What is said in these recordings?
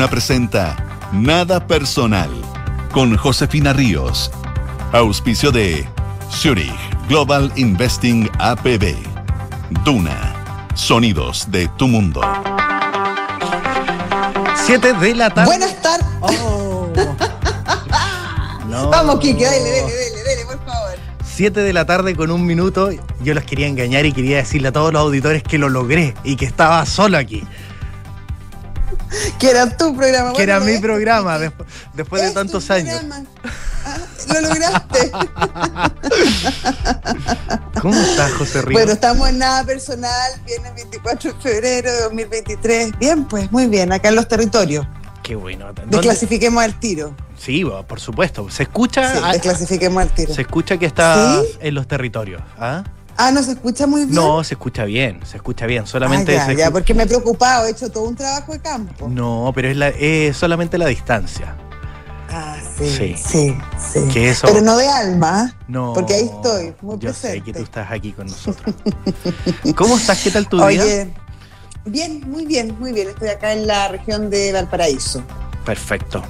Duna presenta Nada Personal con Josefina Ríos. Auspicio de Zurich Global Investing APB. Duna. Sonidos de tu mundo. 7 de la tarde. Buenas tardes. Oh. No. Vamos, Kike, dale, dale, dale, dale, por favor. 7 de la tarde con un minuto. Yo los quería engañar y quería decirle a todos los auditores que lo logré y que estaba solo aquí. Que era tu programa. que era mi este, programa después de tantos años. Ah, lo lograste. ¿Cómo estás, José Ríos? bueno, estamos en nada personal, viernes 24 de febrero de 2023. Bien, pues, muy bien, acá en los territorios. Qué bueno. ¿Dónde- Desclasifiquemos al tiro. Sí, por supuesto. Se escucha, Sí, desclasifiquemos al tiro. se escucha que está ¿Sí? en los territorios. ¿ah? Ah, ¿no se escucha muy bien? No, se escucha bien, se escucha bien. Solamente ah, ya, porque me he preocupado, he hecho todo un trabajo de campo. No, pero es, la, es solamente la distancia. Ah, sí, Sí. sí, sí. Que eso- Pero no de alma, No. porque ahí estoy, muy Yo sé presente. que tú estás aquí con nosotros. ¿Cómo estás? ¿Qué tal tu día? Oye, bien, muy bien, muy bien. Estoy acá en la región de Valparaíso. Perfecto.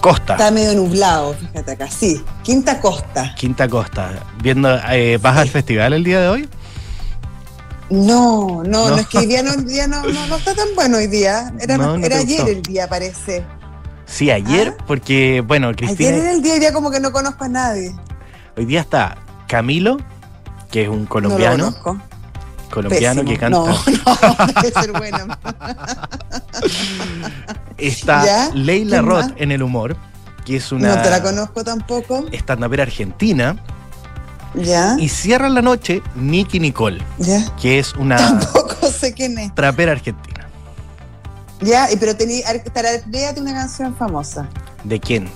Costa. Está medio nublado, fíjate acá. Sí, Quinta Costa. Quinta Costa. Viendo, eh, ¿Vas al festival el día de hoy? No, no, No. no, es que hoy día no, día no, no, no está tan bueno hoy día. Era, No, no era ayer el día, parece. Sí, ayer, Ah. porque, bueno, Cristina, Ayer era el día, hoy día como que no conozco a nadie. hoy día está Camilo, que es un No colombiano, lo conozco. colombiano que canta. No, no, debe ser bueno. Está ¿Ya? Leila ¿Quién Roth más? en el humor, que es una No te la conozco tampoco. estandapera argentina. ¿Ya? Y cierra la noche Nicky Nicole, ¿Ya? que es una Tampoco sé quién es. trapera argentina. Ya, y pero tenía, tararéate una canción famosa. ¿De quién?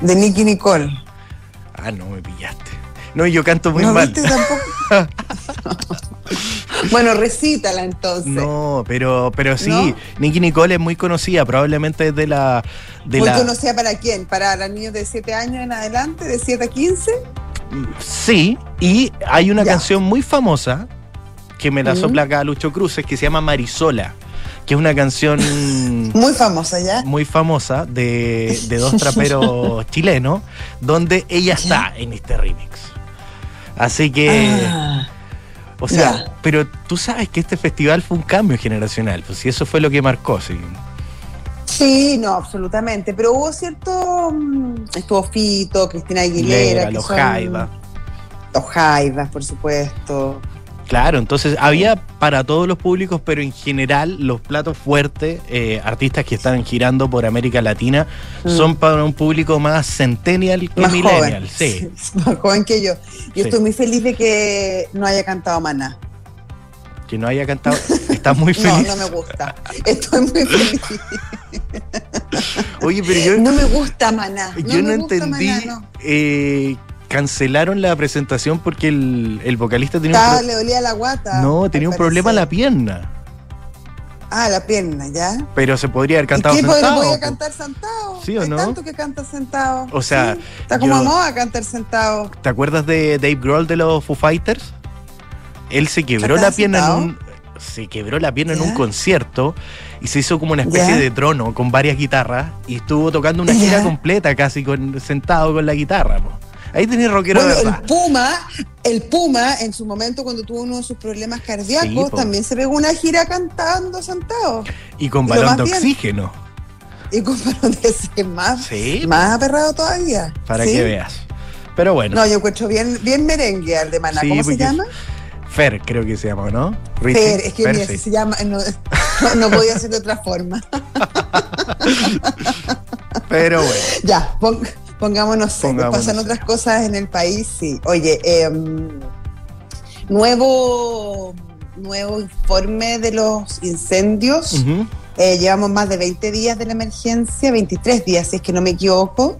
De Nicky Nicole. Ah, no, me pillaste. No, yo canto muy ¿No mal. viste tampoco? bueno, recítala entonces. No, pero, pero sí, ¿No? Nicky Nicole es muy conocida, probablemente es de la. De ¿Muy la conocida para quién? ¿Para los niños de 7 años en adelante? ¿De 7 a 15? Sí, y hay una Ya. canción muy famosa que me la Mm. sopla acá Lucho Cruces que se llama Marisola, que es una canción Muy famosa ya. muy famosa de, de dos traperos chilenos, donde ella está en este remix. Así que, Ah, o sea, pero tú sabes que este festival fue un cambio generacional, pues si eso fue lo que marcó, sí. sí, no, absolutamente. Pero hubo cierto. mm, Estuvo Fito, Cristina Aguilera. Que los son- Jaiba. Los Jaivas, por supuesto. Claro, entonces había para todos los públicos, pero en general los platos fuertes, eh, artistas que están girando por América Latina, Mm. son para un público más centennial que Más millennial. joven. Sí. Más joven que yo. Yo Sí. estoy muy feliz de que no haya cantado Maná. Que no haya cantado. Está muy No, feliz. no me gusta. Estoy muy feliz. Oye, pero yo, No me gusta Maná. yo no, entendí. Maná, no. eh, cancelaron la presentación porque el, el vocalista tenía un pro- le dolía la guata. No, tenía un problema en la pierna. Ah, la pierna, ¿ya? Pero se podría haber ¿Y cantado qué podía, sentado. podía po. cantar sentado? ¿Sí o Hay no? tanto que canta sentado. O sea, Sí, está como yo- a moda cantar sentado. ¿Te acuerdas de Dave Grohl de los Foo Fighters? Él se quebró ¿Cantaba la pierna sentado? en un se quebró la pierna en un concierto y se hizo como una especie ¿Ya? de trono con varias guitarras y estuvo tocando una ¿Ya? gira completa casi con sentado con la guitarra. po. Ahí tenés rockero Bueno, de el verdad. Puma, el Puma, en su momento cuando tuvo uno de sus problemas cardíacos, Sí, también se pegó una gira cantando sentado. Y con balón de bien. oxígeno. Y con balón de ese más, Sí, más aperrado todavía. para ¿Sí? que veas. Pero bueno, No, yo encuentro bien, bien merengue al de Maná. ¿Cómo se llama? Fer creo que se llama, ¿no? Richie? Fer, es que Fer, mira, sí. se llama, no, no, no podía ser de otra forma. Pero bueno. Ya, pon- pongámonos serios. Pasan otras cosas en el país, sí. Oye, em, nuevo, nuevo informe de los incendios. Eh, llevamos más de 20 días de la emergencia, 23 días, si es que no me equivoco.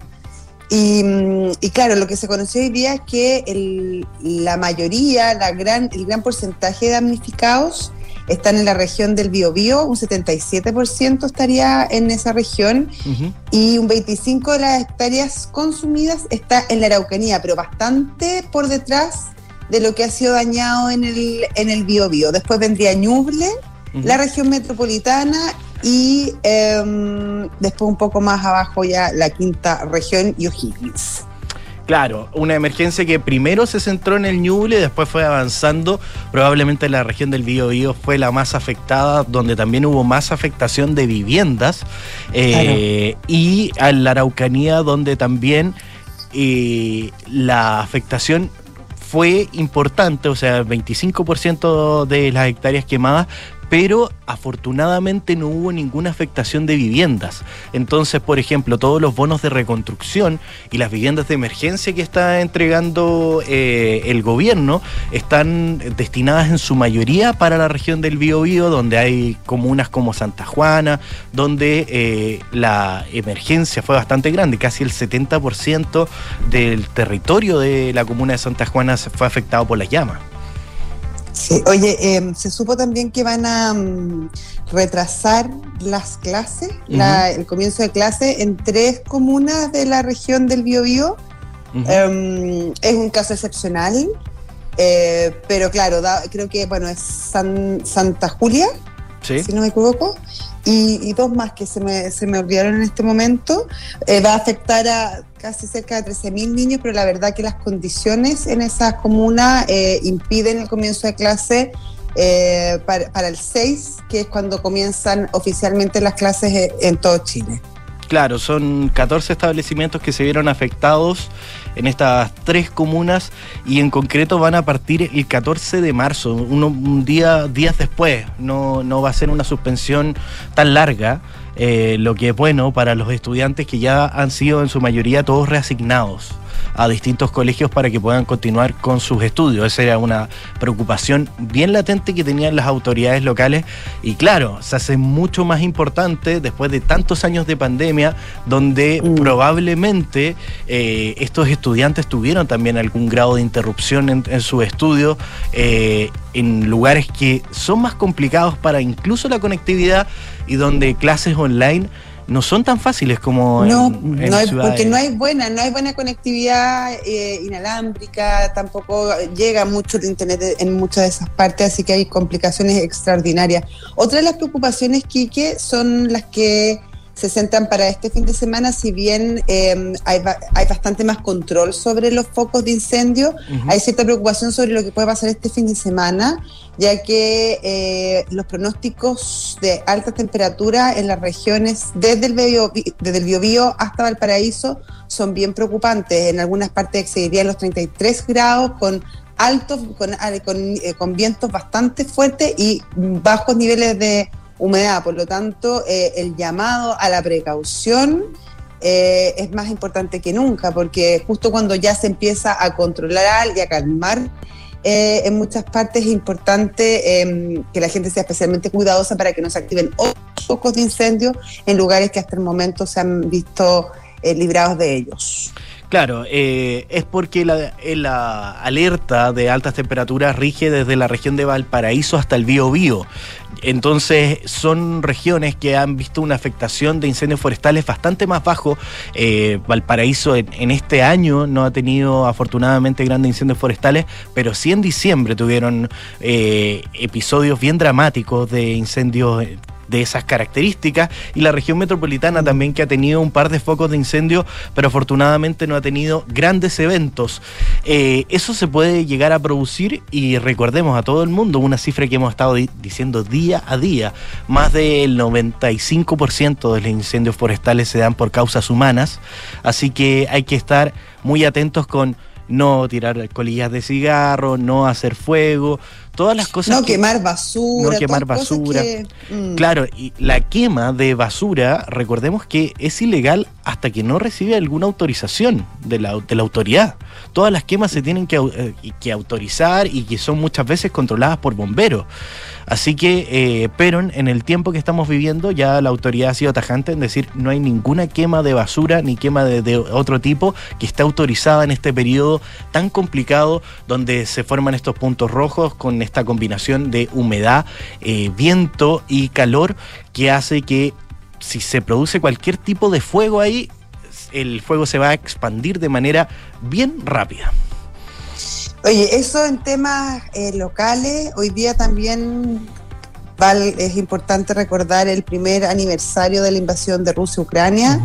Y, mm, y claro, lo que se conoció hoy día es que el- la mayoría, la gran, el gran porcentaje de damnificados están en la región del Biobío, un 77% estaría en esa región y un 25% de las hectáreas consumidas está en la Araucanía, pero bastante por detrás de lo que ha sido dañado en el, en el Biobío. Después vendría Ñuble, Ujú. la región metropolitana y em, después un poco más abajo ya la quinta región y O'Higgins. Claro, una emergencia que primero se centró en el Ñuble y después fue avanzando. Probablemente la región del Biobío fue la más afectada, donde también hubo más afectación de viviendas. Eh, y a la Araucanía, donde también eh, la afectación fue importante, o sea, 25% de las hectáreas quemadas, pero afortunadamente no hubo ninguna afectación de viviendas. Entonces, por ejemplo, todos los bonos de reconstrucción y las viviendas de emergencia que está entregando eh, el gobierno están destinadas en su mayoría para la región del Biobío, donde hay comunas como Santa Juana, donde eh, la emergencia fue bastante grande, casi el 70% del territorio de la comuna de Santa Juana fue afectado por las llamas. Sí, oye, em, se supo también que van a mm, retrasar las clases, el comienzo de clase en tres comunas de la región del Biobío. Em, es un caso excepcional, eh, pero claro, creo que bueno es Santa Julia, si no me equivoco, y, dos más que se me, se me olvidaron en este momento. Eh, va a afectar a casi cerca de 13.000 niños, pero la verdad que las condiciones en esa comuna eh, impiden el comienzo de clase eh, para, el 6, que es cuando comienzan oficialmente las clases en todo Chile. Claro, son 14 establecimientos que se vieron afectados en estas tres comunas y en concreto van a partir el 14 de marzo, un día días después. No, no va a ser una suspensión tan larga. Eh, lo que es bueno para los estudiantes que ya han sido en su mayoría todos reasignados a distintos colegios para que puedan continuar con sus estudios. Esa era una preocupación bien latente que tenían las autoridades locales y claro, se hace mucho más importante después de tantos años de pandemia donde mm. probablemente eh, estos estudiantes tuvieron también algún grado de interrupción en, su estudio eh, en lugares que son más complicados para incluso la conectividad y donde clases online no son tan fáciles como no, no hay, porque no hay buena no hay buena conectividad eh, inalámbrica tampoco llega mucho el internet en muchas de esas partes así que hay complicaciones extraordinarias. Otra de las preocupaciones Quique son las que se centran para este fin de semana, si bien em, hay, hay, bastante más control sobre los focos de incendio, hay cierta preocupación sobre lo que puede pasar este fin de semana, ya que eh, los pronósticos de altas temperaturas en las regiones desde el, Bio, desde el Biobío hasta Valparaíso son bien preocupantes. En algunas partes excederían los 33 grados con altos, con, con, eh, con vientos bastante fuertes y bajos niveles de humedad. Por lo tanto, eh, el llamado a la precaución eh, es más importante que nunca, porque justo cuando ya se empieza a controlar y a calmar eh, en muchas partes es importante em, que la gente sea especialmente cuidadosa para que no se activen otros focos de incendio en lugares que hasta el momento se han visto librados de ellos. Claro, eh, es porque la, alerta de altas temperaturas rige desde la región de Valparaíso hasta el Biobío. Entonces son regiones que han visto una afectación de incendios forestales bastante más bajo. Eh, Valparaíso en, este año no ha tenido afortunadamente grandes incendios forestales, pero sí en diciembre tuvieron eh, episodios bien dramáticos de incendios de esas características. Y la región metropolitana también que ha tenido un par de focos de incendio, pero afortunadamente no ha tenido grandes eventos. Eh, eso se puede llegar a producir y recordemos a todo el mundo una cifra que hemos estado diciendo día a día, más del 95% de los incendios forestales se dan por causas humanas, así que hay que estar muy atentos con no tirar colillas de cigarro, no hacer fuego, todas las cosas. No quemar basura. No quemar basura. Mm. Claro, y la quema de basura, recordemos que es ilegal hasta que no recibe alguna autorización de la, de la autoridad. Todas las quemas se tienen que, eh, que autorizar y que son muchas veces controladas por bomberos. Así que, eh, pero en el tiempo que estamos viviendo, ya la autoridad ha sido tajante en decir no hay ninguna quema de basura ni quema de, otro tipo que está autorizada en este periodo tan complicado donde se forman estos puntos rojos con esta combinación de humedad, eh, viento y calor que hace que si se produce cualquier tipo de fuego ahí, el fuego se va a expandir de manera bien rápida. Oye, eso en temas eh, locales, hoy día también principal es importante recordar el primer aniversario de la invasión de Rusia a Ucrania.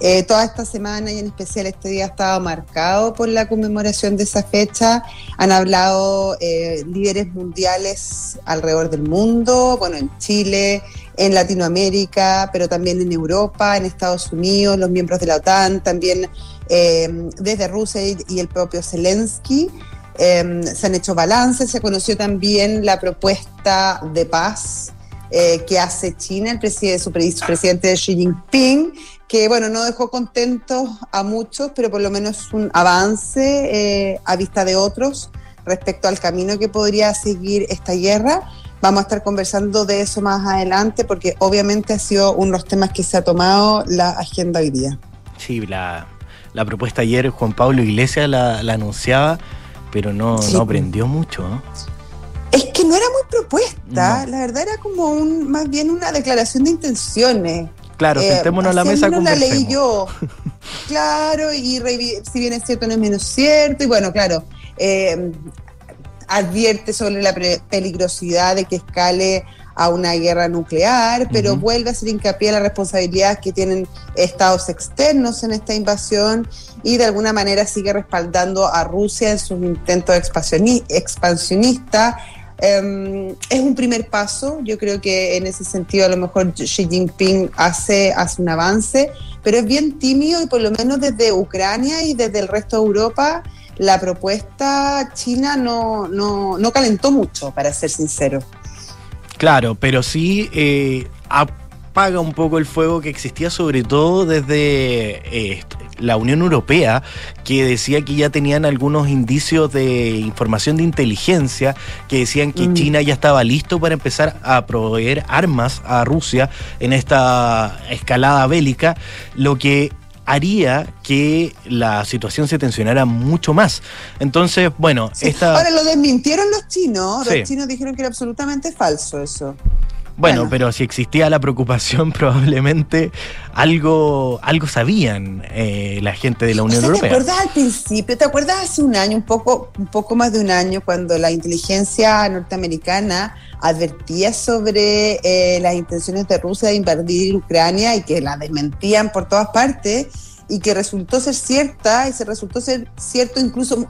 Eh, toda esta semana y en especial este día ha estado marcado por la conmemoración de esa fecha. Han hablado eh, líderes mundiales alrededor del mundo, bueno, en Chile, en Latinoamérica, pero también en Europa, en Estados Unidos, los miembros de la OTAN, también eh, desde Rusia y el propio Zelensky. Em, se han hecho balances, se conoció también la propuesta de paz eh, que hace China, el presidente, su presidente Xi Jinping, que bueno, no dejó contentos a muchos, pero por lo menos un avance eh, a vista de otros respecto al camino que podría seguir esta guerra. Vamos a estar conversando de eso más adelante porque obviamente ha sido uno de los temas que se ha tomado la agenda hoy día. Sí, la, propuesta ayer Juan Pablo Iglesias la, la anunciaba pero no, no aprendió mucho. Es que no era muy propuesta, la verdad era como un, más bien una declaración de intenciones. Claro, eh, sentémonos a la mesa con la leí yo. claro, y si bien es cierto, no es menos cierto. Y bueno, claro, eh, advierte sobre la peligrosidad de que escale a una guerra nuclear, pero vuelve a hacer hincapié en la responsabilidad que tienen estados externos en esta invasión y de alguna manera sigue respaldando a Rusia en sus intentos expansionistas. Em, es un primer paso, yo creo que en ese sentido a lo mejor Xi Jinping hace, hace un avance, pero es bien tímido y por lo menos desde Ucrania y desde el resto de Europa la propuesta china no, no, no calentó mucho, para ser sincero. Claro, pero sí eh, apaga un poco el fuego que existía sobre todo desde eh, la Unión Europea, que decía que ya tenían algunos indicios de información de inteligencia que decían que mm. China ya estaba listo para empezar a proveer armas a Rusia en esta escalada bélica, lo que haría que la situación se tensionara mucho más. Entonces, bueno, esta... Ahora lo desmintieron los chinos, los chinos dijeron que era absolutamente falso eso. Bueno, pero si existía la preocupación, probablemente algo, algo sabían eh, la gente de la Unión Europea. ¿Te acuerdas al principio? ¿Te acuerdas hace un año, un poco, un poco más de un año, cuando la inteligencia norteamericana advertía sobre eh, las intenciones de Rusia de invadir Ucrania y que la desmentían por todas partes y que resultó ser cierta y se resultó ser cierto incluso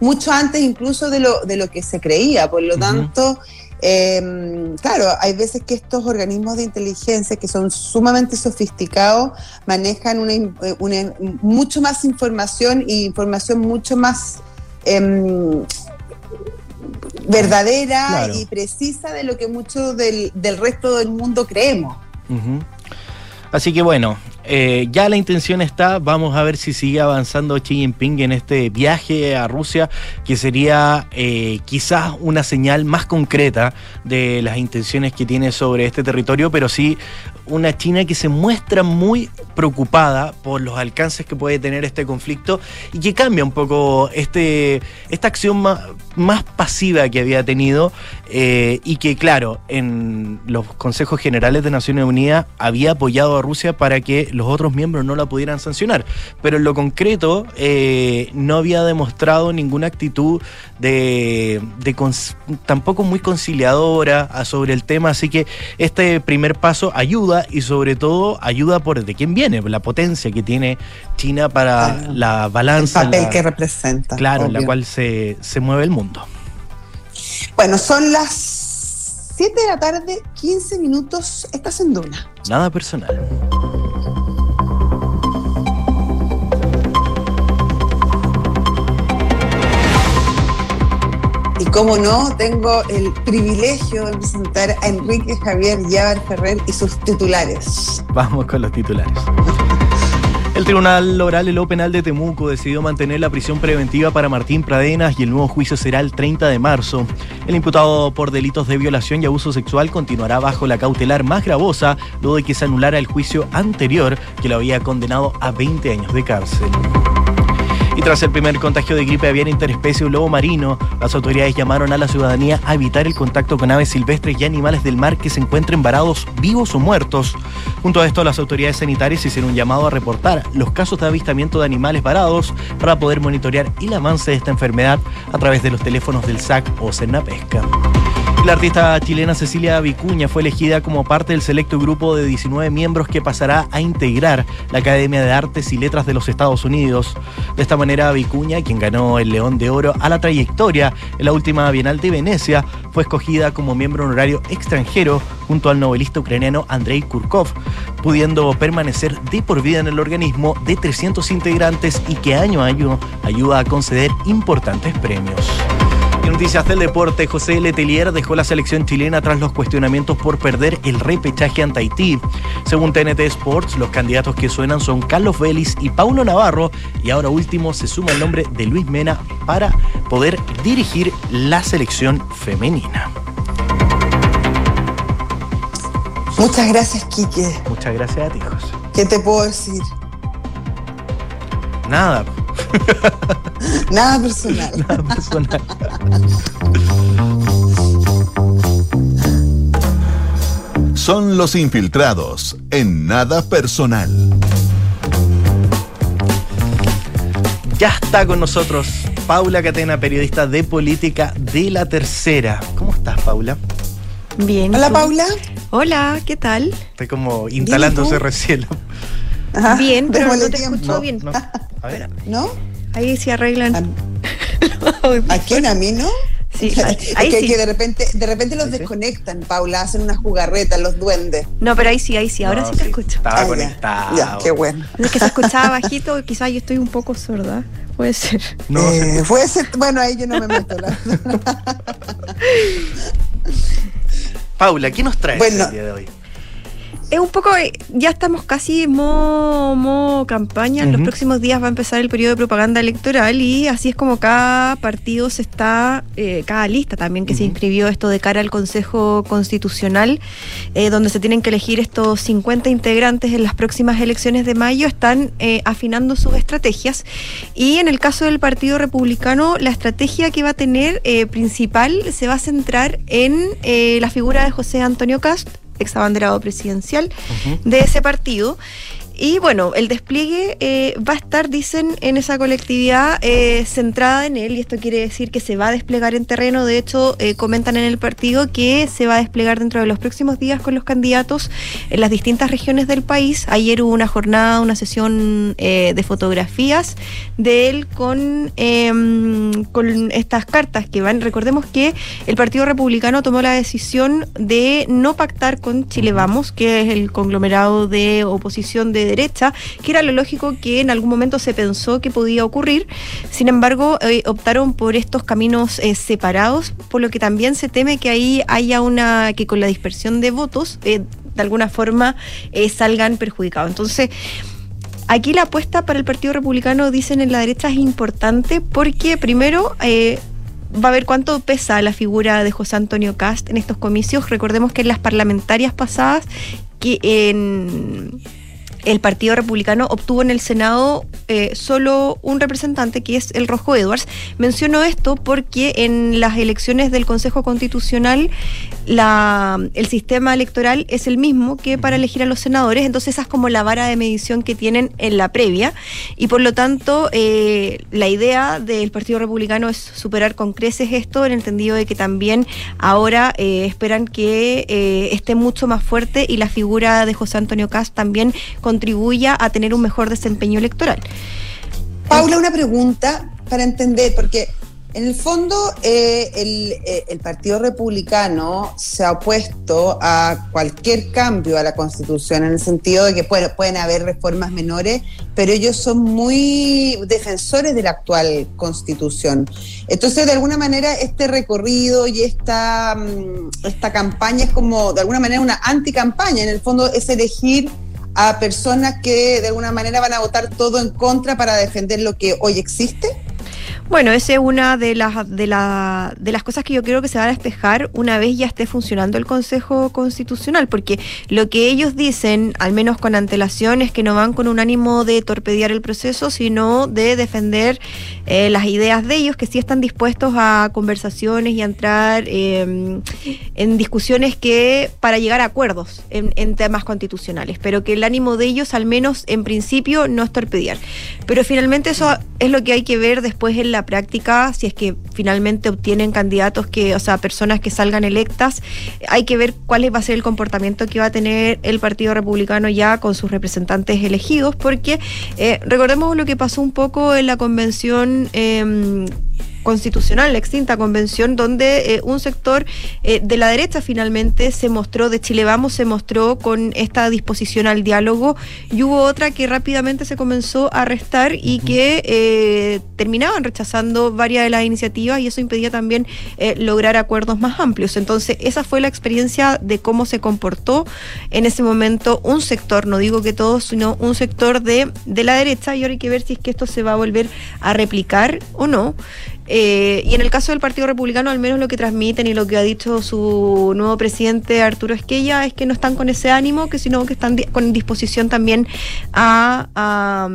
mucho antes incluso de lo, de lo que se creía. Por lo tanto, em, claro, hay veces que estos organismos de inteligencia que son sumamente sofisticados manejan una, una mucho más información y información mucho más... Em, verdadera y precisa de lo que muchos del, resto del mundo creemos. Así que bueno, eh, ya la intención está, vamos a ver si sigue avanzando Xi Jinping en este viaje a Rusia, que sería eh, quizás una señal más concreta de las intenciones que tiene sobre este territorio, pero sí una China que se muestra muy preocupada por los alcances que puede tener este conflicto y que cambia un poco este, esta acción más, más pasiva que había tenido eh, y que, claro, en los consejos generales de Naciones Unidas había apoyado a Rusia para que los otros miembros no la pudieran sancionar. Pero en lo concreto eh, no había demostrado ninguna actitud de, tampoco muy conciliadora sobre el tema. Así que este primer paso ayuda y sobre todo ayuda por de quién viene, la potencia que tiene China para la balanza. El papel que representa. Claro, en la cual se, se mueve el mundo. Bueno, son las 7 de la tarde, 15 minutos, estás en Duna. Nada personal. Y como no, tengo el privilegio de presentar a Enrique Javier Llavar Ferrer y sus titulares. Vamos con los titulares. El Tribunal Oral de lo Penal de Temuco decidió mantener la prisión preventiva para Martín Pradenas y el nuevo juicio será el 30 de marzo. El imputado por delitos de violación y abuso sexual continuará bajo la cautelar más gravosa luego de que se anulara el juicio anterior que lo había condenado a 20 años de cárcel. Y tras el primer contagio de gripe aviar interespecie o lobo marino, las autoridades llamaron a la ciudadanía a evitar el contacto con aves silvestres y animales del mar que se encuentren varados vivos o muertos. Junto a esto, las autoridades sanitarias hicieron un llamado a reportar los casos de avistamiento de animales varados para poder monitorear el avance de esta enfermedad a través de los teléfonos del SAC o Pesca. La artista chilena Cecilia Vicuña fue elegida como parte del selecto grupo de 19 miembros que pasará a integrar la Academia de Artes y Letras de los Estados Unidos. De esta manera, Vicuña, quien ganó el León de Oro a la trayectoria en la última Bienal de Venecia, fue escogida como miembro honorario extranjero junto al novelista ucraniano Andrei Kurkov, pudiendo permanecer de por vida en el organismo de 300 integrantes y que año a año ayuda a conceder importantes premios noticias del deporte, José Letelier dejó la selección chilena tras los cuestionamientos por perder el repechaje ante Haití. Según TNT Sports, los candidatos que suenan son Carlos Vélez y Paulo Navarro, y ahora último se suma el nombre de Luis Mena para poder dirigir la selección femenina. Muchas gracias, Quique. Muchas gracias a ti, José. ¿Qué te puedo decir? Nada. Nada personal. Nada personal. Son los infiltrados en nada personal. Ya está con nosotros Paula Catena, periodista de política de La Tercera. ¿Cómo estás, Paula? Bien. Hola, Paula. Hola, ¿qué tal? Estoy como instalándose recién. Ajá, bien, pero no te tiempo. escucho No, bien. no. A ver. ¿No? Ahí se arreglan. ¿A, a quién? ¿A mí no? Sí, ahí, que, sí. que de repente, de repente los desconectan, Paula, hacen una jugarreta, los duendes. No, pero ahí sí, ahí sí, ahora No, sí te escucho. Estaba Ah, conectado. Ya, qué bueno. Es que se escuchaba bajito, quizás yo estoy un poco sorda. Puede ser. No, Eh, se- puede ser, bueno, ahí yo no me meto. La verdad. Paula, ¿qué nos traes Bueno. el día de hoy? Es un poco, eh, ya estamos casi modo, modo campaña. En los próximos días va a empezar el periodo de propaganda electoral y así es como cada partido se está, eh, cada lista también que se inscribió esto de cara al Consejo Constitucional, eh, donde se tienen que elegir estos 50 integrantes en las próximas elecciones de mayo, están eh, afinando sus estrategias. Y en el caso del Partido Republicano, la estrategia que va a tener principal se va a centrar en eh, la figura de José Antonio Cast, ex abanderado presidencial de ese partido. Y bueno, el despliegue eh, va a estar, dicen, en esa colectividad eh, centrada en él, y esto quiere decir que se va a desplegar en terreno. De hecho, eh, comentan en el partido que se va a desplegar dentro de los próximos días con los candidatos en las distintas regiones del país. Ayer hubo una jornada, una sesión eh, de fotografías de él con, em, con estas cartas que van. Recordemos que el Partido Republicano tomó la decisión de no pactar con Chile Vamos, que es el conglomerado de oposición de derecha, que era lo lógico que en algún momento se pensó que podía ocurrir. Sin embargo, eh, optaron por estos caminos eh, separados, por lo que también se teme que ahí haya una, que con la dispersión de votos, eh, de alguna forma salgan perjudicados. Entonces, Aquí la apuesta para el Partido Republicano, dicen en la derecha, es importante porque primero va a ver cuánto pesa la figura de José Antonio Cast en estos comicios. Recordemos que en las parlamentarias pasadas, que en el Partido Republicano obtuvo en el Senado eh, solo un representante, que es el Rojo Edwards. Menciono esto porque en las elecciones del Consejo Constitucional la, el sistema electoral es el mismo que para elegir a los senadores, entonces esa es como la vara de medición que tienen en la previa y por lo tanto eh, la idea del Partido Republicano es superar con creces esto en el entendido de que también ahora eh, esperan que eh, esté mucho más fuerte y la figura de José Antonio Cast también contribuya a tener un mejor desempeño electoral. Paula, una pregunta para entender, porque en el fondo eh, el, eh, el Partido Republicano se ha opuesto a cualquier cambio a la Constitución, en el sentido de que pueden haber reformas menores, pero ellos son muy defensores de la actual Constitución. Entonces, de alguna manera, este recorrido y esta, mm, esta campaña es como, de alguna manera, una anticampaña. En el fondo, es elegir a personas que de alguna manera van a votar todo en contra para defender lo que hoy existe? Bueno, esa es una de las, de, la, de las cosas que yo creo que se va a despejar una vez ya esté funcionando el Consejo Constitucional, porque lo que ellos dicen, al menos con antelación, es que no van con un ánimo de torpedear el proceso, sino de defender eh, las ideas de ellos, que sí están dispuestos a conversaciones y a entrar eh, en discusiones que para llegar a acuerdos en, en temas constitucionales, pero que el ánimo de ellos, al menos en principio, no es torpedear. Pero finalmente eso es lo que hay que ver después en la la práctica, si es que finalmente obtienen candidatos que, o sea, personas que salgan electas, hay que ver cuál va a ser el comportamiento que va a tener el Partido Republicano ya con sus representantes elegidos, porque eh, recordemos lo que pasó un poco en la convención eh, constitucional, la extinta convención, donde eh, un sector eh, de la derecha finalmente se mostró, de Chile Vamos, se mostró con esta disposición al diálogo y hubo otra que rápidamente se comenzó a restar y que eh, terminaban rechazando varias de las iniciativas y eso impedía también lograr acuerdos más amplios. Entonces, esa fue la experiencia de cómo se comportó en ese momento un sector, no digo que todos, sino un sector de, de la derecha y ahora hay que ver si es que esto se va a volver a replicar o no. Eh, y en el caso del Partido Republicano, al menos lo que transmiten y lo que ha dicho su nuevo presidente Arturo Esquella es que no están con ese ánimo, que sino que están con disposición también a,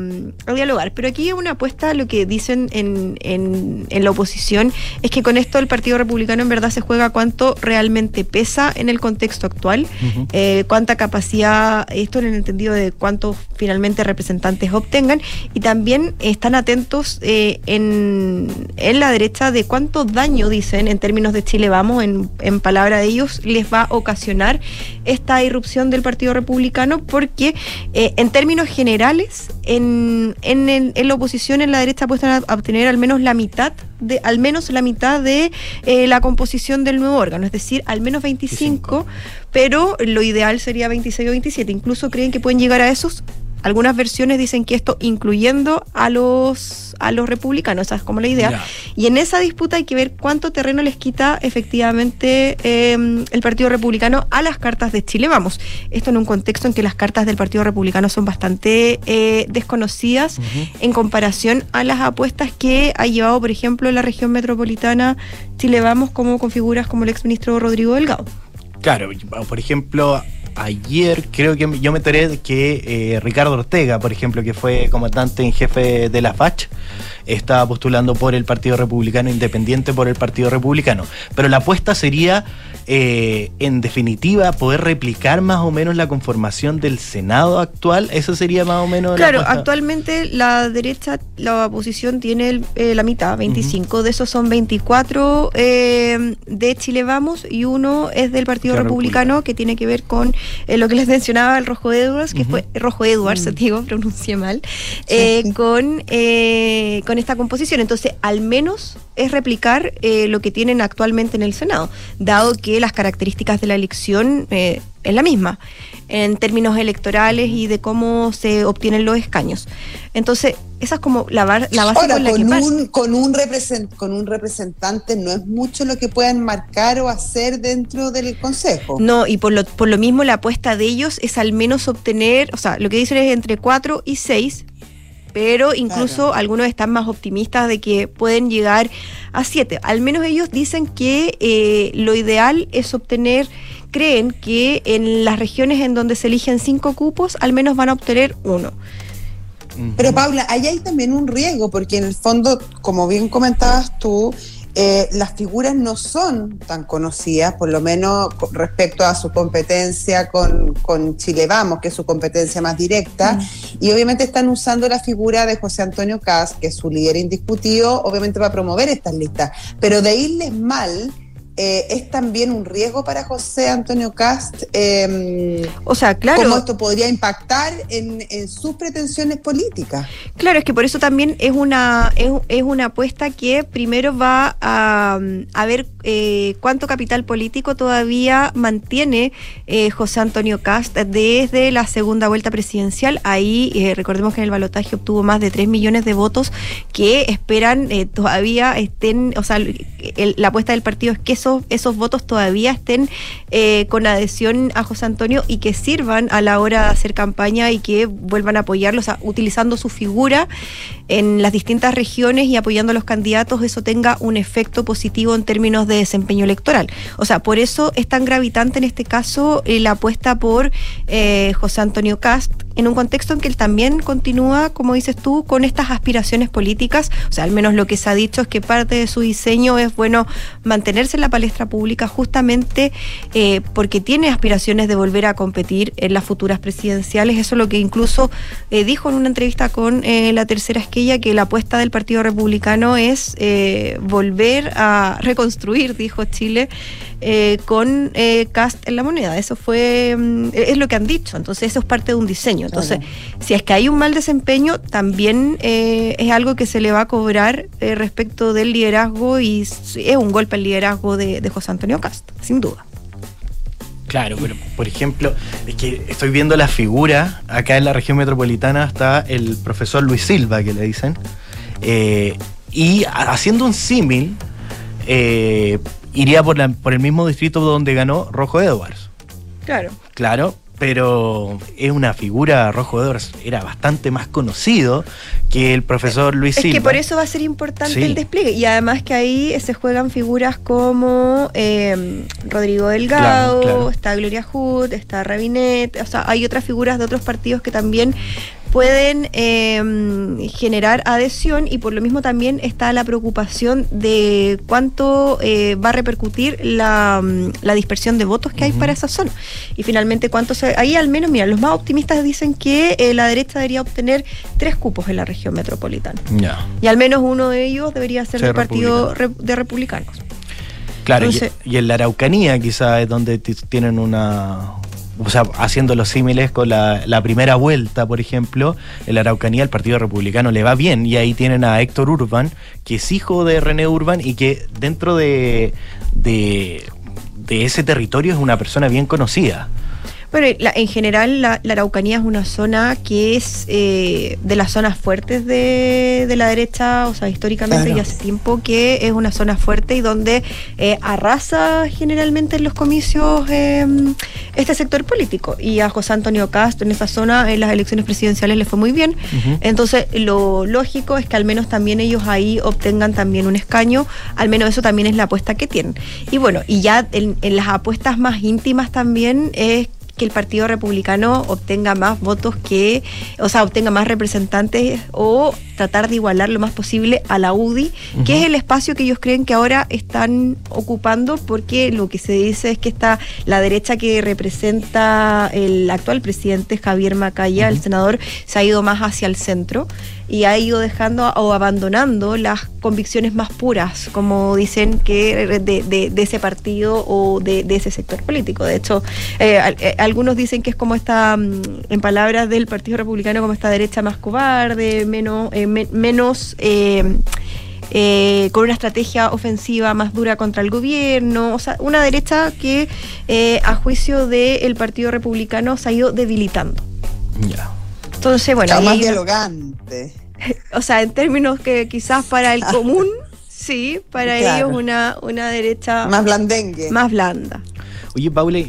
dialogar. Pero aquí hay una apuesta, lo que dicen en, en, la oposición, es que con esto el Partido Republicano en verdad se juega cuánto realmente pesa en el contexto actual, eh, cuánta capacidad, esto en el entendido de cuántos finalmente representantes obtengan, y también están atentos eh, en, en la derecha de cuánto daño, dicen, en términos de Chile Vamos, en, en palabra de ellos, les va a ocasionar esta irrupción del Partido Republicano, porque eh, en términos generales, en, en, la oposición, en la derecha, apuestan a obtener al menos la mitad de, al menos la mitad de eh, la composición del nuevo órgano, es decir, al menos 25, pero lo ideal sería 26 o 27. Incluso creen que pueden llegar a esos algunas versiones dicen que esto incluyendo a los, a los republicanos, esa es como la idea. Y en esa disputa hay que ver cuánto terreno les quita efectivamente em, el Partido Republicano a las cartas de Chile. Vamos, esto en un contexto en que las cartas del Partido Republicano son bastante eh, desconocidas en comparación a las apuestas que ha llevado, por ejemplo, la región metropolitana Chile Vamos como con figuras como el exministro Rodrigo Delgado. Claro, por ejemplo, ayer creo que yo me enteré que eh, Ricardo Ortega, por ejemplo, que fue comandante en jefe de la FACH, estaba postulando por el Partido Republicano, independiente por el Partido Republicano. Pero la apuesta sería, eh, en definitiva, poder replicar más o menos la conformación del Senado actual. Eso sería más o menos. Claro, actualmente la derecha, la oposición tiene eh, la mitad, 25. De esos son 24 eh, de Chile Vamos y uno es del Partido Republicano, que tiene que ver con lo que les mencionaba el Rojo Edwards, que fue Rojo Edwards, mm. digo, pronuncié mal, con, con con esta composición. Entonces, al menos es replicar eh, lo que tienen actualmente en el Senado, dado que las características de la elección eh, es la misma en términos electorales y de cómo se obtienen los escaños. Entonces, esa es como la, base con la que un, con, un con un representante no es mucho lo que puedan marcar o hacer dentro del Consejo. No, y por lo, por lo mismo la apuesta de ellos es al menos obtener, o sea, lo que dicen es entre 4 y 6 pero incluso algunos están más optimistas de que pueden llegar a siete. Al menos ellos dicen que eh, lo ideal es obtener, creen que en las regiones en donde se eligen cinco cupos, al menos van a obtener uno. Pero Paula, ahí hay también un riesgo, porque en el fondo, como bien comentabas tú, eh, las figuras no son tan conocidas, por lo menos respecto a su competencia con, Chile Vamos, que es su competencia más directa, mm. y obviamente están usando la figura de José Antonio Cas, que es su líder indiscutido, obviamente para promover estas listas, pero de irles mal eh, es también un riesgo para José Antonio Cast. Em, o sea, claro. ¿Cómo esto podría impactar en, sus pretensiones políticas? Claro, es que por eso también es una, es, una apuesta que primero va a, a ver eh, cuánto capital político todavía mantiene eh, José Antonio Cast desde la segunda vuelta presidencial. Ahí recordemos que en el balotaje obtuvo más de 3 millones de votos que esperan todavía estén, o sea, la apuesta del partido es que esos, votos todavía estén eh, con adhesión a José Antonio y que sirvan a la hora de hacer campaña y que vuelvan a apoyarlo, o sea, utilizando su figura en las distintas regiones y apoyando a los candidatos, eso tenga un efecto positivo en términos de desempeño electoral. O sea, por eso es tan gravitante en este caso eh, la apuesta por eh, José Antonio Cast, en un contexto en que él también continúa, como dices tú, con estas aspiraciones políticas. O sea, al menos lo que se ha dicho es que parte de su diseño es, bueno, mantenerse en la palestra pública justamente eh, porque tiene aspiraciones de volver a competir en las futuras presidenciales. Eso es lo que incluso eh, dijo en una entrevista con eh, la tercera esquella, que la apuesta del Partido Republicano es volver a reconstruir, dijo Chile, con Cast en la moneda. Eso fue, mm, es lo que han dicho. Entonces, eso es parte de un diseño. Entonces, si es que hay un mal desempeño, también es algo que se le va a cobrar respecto del liderazgo y es un golpe al liderazgo de, de José Antonio Cast, sin duda. Claro, pero por ejemplo, es que estoy viendo la figura, acá en la región metropolitana está el profesor Luis Silva, que le dicen, eh, y haciendo un símil, eh, iría por, por el mismo distrito donde ganó Rojo Edwards. Claro. Claro, pero es una figura, Rojo Edwards era bastante más conocido que el profesor Luis Silva. Es que por eso va a ser importante el despliegue. Y además que ahí se juegan figuras como eh, Rodrigo Delgado, está Gloria Hood, está Rabinet, o sea, hay otras figuras de otros partidos que también pueden em, generar adhesión y por lo mismo también está la preocupación de cuánto eh, va a repercutir la, mm, dispersión de votos que hay para esa zona. Y finalmente, cuánto se. Ahí al menos, mira, los más optimistas dicen que eh, la derecha debería obtener tres cupos en la región metropolitana. Y al menos uno de ellos debería ser del partido de republicanos. Claro, y, en la Araucanía quizá es donde tienen una, o sea, haciendo los símiles con la, primera vuelta, por ejemplo, en la Araucanía el Partido Republicano le va bien y ahí tienen a Héctor Urban, que es hijo de René Urban y que dentro de, de, de ese territorio es una persona bien conocida. Bueno, en general la, Araucanía es una zona que es eh, de las zonas fuertes de, la derecha, o sea, históricamente y hace tiempo que es una zona fuerte y donde eh, arrasa generalmente en los comicios em, este sector político. Y a José Antonio Castro en esa zona en las elecciones presidenciales le fue muy bien. Entonces, lo lógico es que al menos también ellos ahí obtengan también un escaño, al menos eso también es la apuesta que tienen. Y bueno, y ya en, en las apuestas más íntimas también es que el Partido Republicano obtenga más votos que, o sea, obtenga más representantes o tratar de igualar lo más posible a la UDI, que es el espacio que ellos creen que ahora están ocupando, porque lo que se dice es que está la derecha que representa el actual presidente Javier Macaya, el senador, se ha ido más hacia el centro y ha ido dejando o abandonando las convicciones más puras, como dicen que de, ese partido o de, ese sector político. De hecho, eh, eh, algunos dicen que es como esta, mm, en palabras del Partido Republicano, como esta derecha más cobarde, menos, eh, menos con una estrategia ofensiva más dura contra el gobierno, o sea, una derecha que a juicio del Partido Republicano se ha ido debilitando. Ya. Entonces, bueno. más dialogante. o sea, en términos que quizás para el común, sí, para ellos una, una derecha más blandengue. Más blanda. Oye, Paule,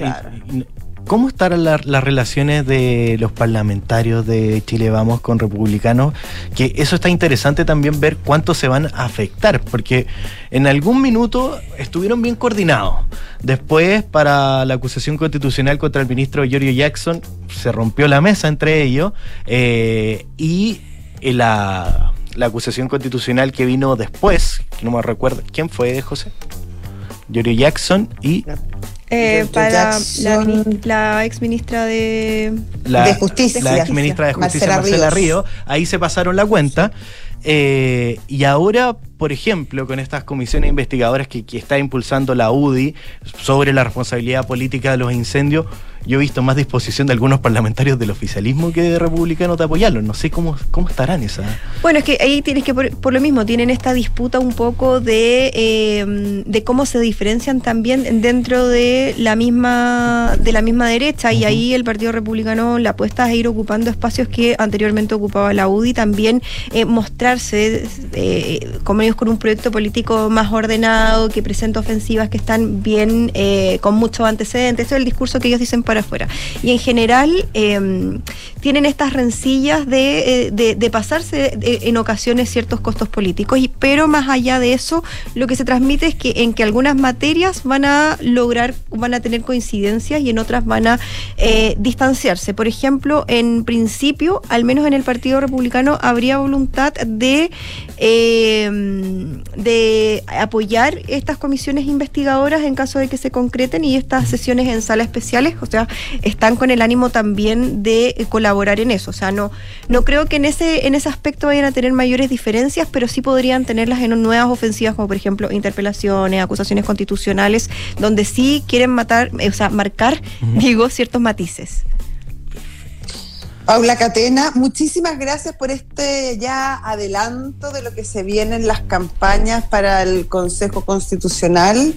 ¿cómo estarán las relaciones de los parlamentarios de Chile Vamos con republicanos? Que eso está interesante también ver cuánto se van a afectar, porque en algún minuto estuvieron bien coordinados. Después, para la acusación constitucional contra el ministro Giorgio Jackson, se rompió la mesa entre ellos eh, y la, la acusación constitucional que vino después, que no me recuerdo, ¿quién fue, José? Yuri Jackson y... Eh, para la, ex ministra de, de Justicia. La ex ministra de Justicia, Marcela, Río. Ahí se pasaron la cuenta. Eh, y ahora, por ejemplo, con estas comisiones investigadoras que, que está impulsando la UDI sobre la responsabilidad política de los incendios, yo he visto más disposición de algunos parlamentarios del oficialismo que de republicanos de apoyarlo. No sé cómo, cómo estarán esas. Bueno, es que ahí tienes que, por, lo mismo, tienen esta disputa un poco de, eh, de cómo se diferencian también dentro de la misma, de la misma derecha. Y ahí el Partido Republicano la apuesta a ir ocupando espacios que anteriormente ocupaba la UDI, también eh, mostrarse, eh, como con un proyecto político más ordenado, que presenta ofensivas que están bien, eh, con muchos antecedentes. Ese es el discurso que ellos dicen para afuera. Y en general em, tienen estas rencillas de, eh, de, pasarse en ocasiones ciertos costos políticos, y, pero más allá de eso, lo que se transmite es que en que algunas materias van a lograr, van a tener coincidencias y en otras van a eh, distanciarse. Por ejemplo, en principio, al menos en el Partido Republicano, habría voluntad de, em, de apoyar estas comisiones investigadoras en caso de que se concreten y estas sesiones en sala especiales, o sea, están con el ánimo también de colaborar en eso. O sea, no, no creo que en ese, en ese aspecto vayan a tener mayores diferencias, pero sí podrían tenerlas en nuevas ofensivas, como por ejemplo interpelaciones, acusaciones constitucionales, donde sí quieren matar, o sea, marcar, digo, ciertos matices. Paula Catena, muchísimas gracias por este ya adelanto de lo que se viene en las campañas para el Consejo Constitucional.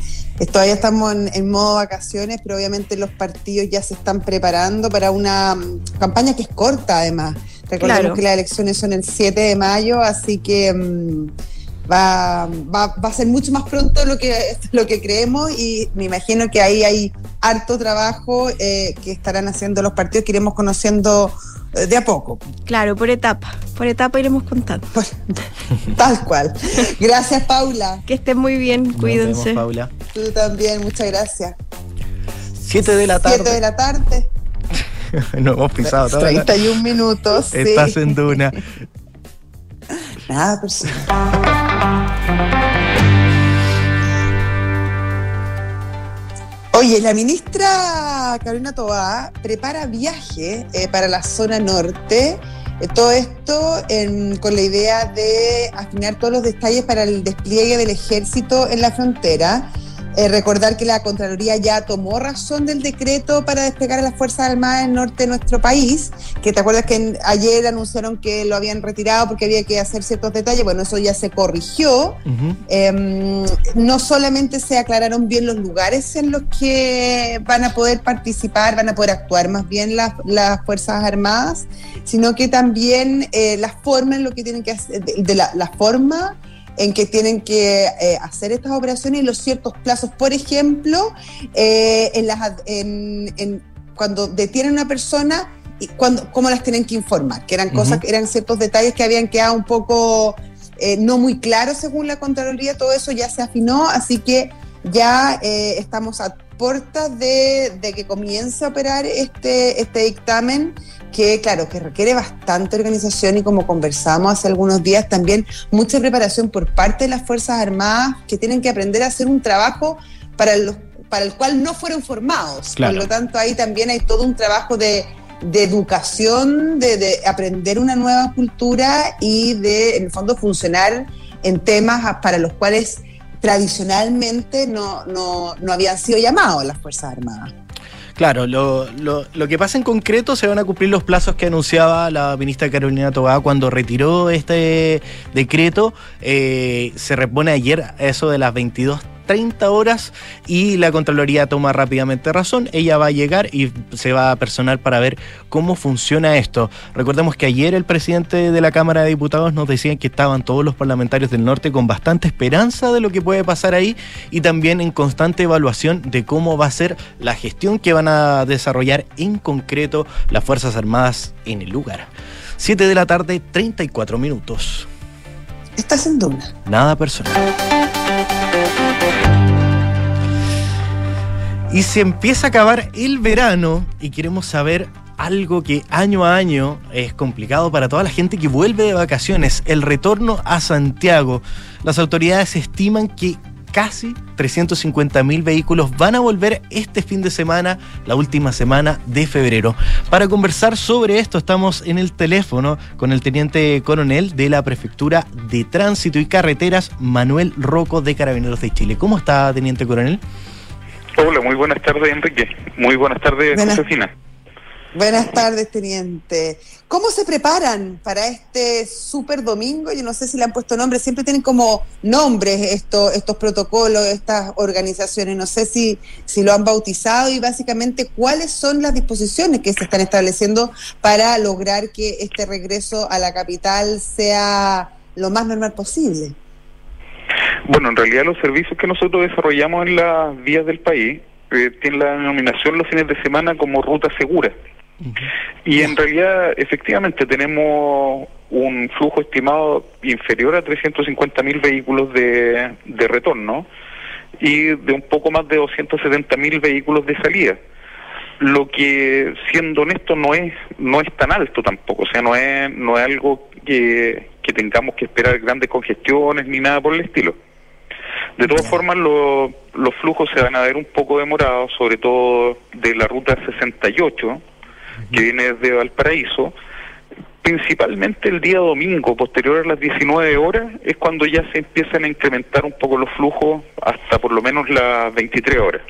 Todavía estamos en, modo vacaciones, pero obviamente los partidos ya se están preparando para una mm, campaña que es corta además. Recordemos que las elecciones son el 7 de mayo, así que... Mm, va, va, va, a ser mucho más pronto lo que, lo que creemos y me imagino que ahí hay harto trabajo eh, que estarán haciendo los partidos que iremos conociendo de a poco. Claro, por etapa, por etapa iremos contando. tal cual. Gracias, Paula. Que estén muy bien, cuídense. Paula. Tú también, muchas gracias. Siete de la tarde. Siete de la tarde. no hemos pisado todo. 31 minutos. Estás en duna. Nada personal. Oye, la ministra Carolina Tobá prepara viaje eh, para la zona norte. Eh, todo esto con la idea de afinar todos los detalles para el despliegue del ejército en la frontera. Eh, recordar que la Contraloría ya tomó razón del decreto para despegar a las Fuerzas Armadas en el norte de nuestro país, que te acuerdas que ayer anunciaron que lo habían retirado porque había que hacer ciertos detalles, bueno, eso ya se corrigió. Em, no solamente se aclararon bien los lugares en los que van a poder participar, van a poder actuar más bien las, Fuerzas Armadas, sino que también eh, la forma en lo que tienen que hacer, de, la, la forma en que tienen que eh, hacer estas operaciones y los ciertos plazos. Por ejemplo, eh, en las, en, cuando detienen a una persona, y cuando, cómo las tienen que informar, que eran cosas, que eran ciertos detalles que habían quedado un poco eh, no muy claros según la Contraloría, todo eso ya se afinó, así que ya estamos a puertas de, de, que comience a operar este, este dictamen que, claro, que requiere bastante organización y como conversamos hace algunos días, también mucha preparación por parte de las Fuerzas Armadas que tienen que aprender a hacer un trabajo para, los, para el cual no fueron formados. Por lo tanto, ahí también hay todo un trabajo de, educación, de, aprender una nueva cultura y de, en el fondo, funcionar en temas para los cuales tradicionalmente no, no, no habían sido llamados las Fuerzas Armadas. Claro, lo, lo, que pasa en concreto se van a cumplir los plazos que anunciaba la ministra Carolina Tobá cuando retiró este decreto. Eh, se repone ayer eso de las 22 30 horas y la Contraloría toma rápidamente razón. Ella va a llegar y se va a personal para ver cómo funciona esto. Recordemos que ayer el presidente de la Cámara de Diputados nos decía que estaban todos los parlamentarios del norte con bastante esperanza de lo que puede pasar ahí y también en constante evaluación de cómo va a ser la gestión que van a desarrollar en concreto las Fuerzas Armadas en el lugar. 7 de la tarde, 34 minutos. Estás en duda. Nada personal. Y se empieza a acabar el verano y queremos saber algo que año a año es complicado para toda la gente que vuelve de vacaciones, el retorno a Santiago. Las autoridades estiman que casi 350 mil vehículos van a volver este fin de semana, la última semana de febrero. Para conversar sobre esto estamos en el teléfono con el teniente coronel de la Prefectura de Tránsito y Carreteras, Manuel Roco de Carabineros de Chile. ¿Cómo está, teniente coronel? Hola, muy buenas tardes, Enrique. Muy buenas tardes, buenas, Josefina. Buenas tardes, teniente. ¿Cómo se preparan para este super domingo? Yo no sé si le han puesto nombre, siempre tienen como nombres estos, estos protocolos, estas organizaciones. No sé si, si lo han bautizado y básicamente cuáles son las disposiciones que se están estableciendo para lograr que este regreso a la capital sea lo más normal posible. Bueno, en realidad los servicios que nosotros desarrollamos en las vías del país eh, tienen la denominación los fines de semana como ruta segura. Y en realidad, efectivamente, tenemos un flujo estimado inferior a 350 mil vehículos de, de retorno y de un poco más de 270 mil vehículos de salida. Lo que, siendo honesto, no es no es tan alto tampoco. O sea, no es no es algo que, que tengamos que esperar grandes congestiones ni nada por el estilo. De todas formas, los flujos se van a ver un poco demorados, sobre todo de la ruta 68, que viene desde Valparaíso. Principalmente el día domingo, posterior a las 19 horas, es cuando ya se empiezan a incrementar un poco los flujos hasta por lo menos las 23 horas.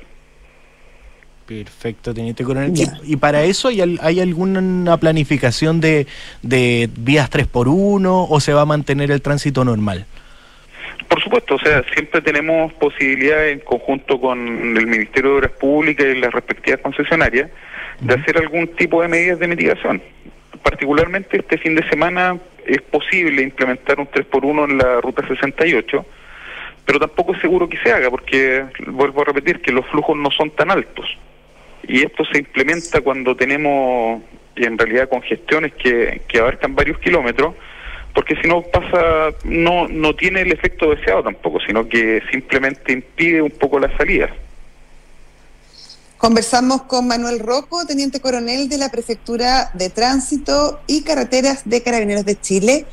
Perfecto, teniente coronel. ¿Y, para eso hay, hay alguna planificación de, de vías 3x1 o se va a mantener el tránsito normal? Por supuesto, o sea, siempre tenemos posibilidad en conjunto con el Ministerio de Obras Públicas y las respectivas concesionarias de hacer algún tipo de medidas de mitigación. Particularmente este fin de semana es posible implementar un 3x1 en la ruta 68, pero tampoco es seguro que se haga porque, vuelvo a repetir, que los flujos no son tan altos. Y esto se implementa cuando tenemos en realidad congestiones que, que abarcan varios kilómetros porque si no pasa, no, no tiene el efecto deseado tampoco, sino que simplemente impide un poco la salida. Conversamos con Manuel Rocco, teniente coronel de la Prefectura de Tránsito y Carreteras de Carabineros de Chile.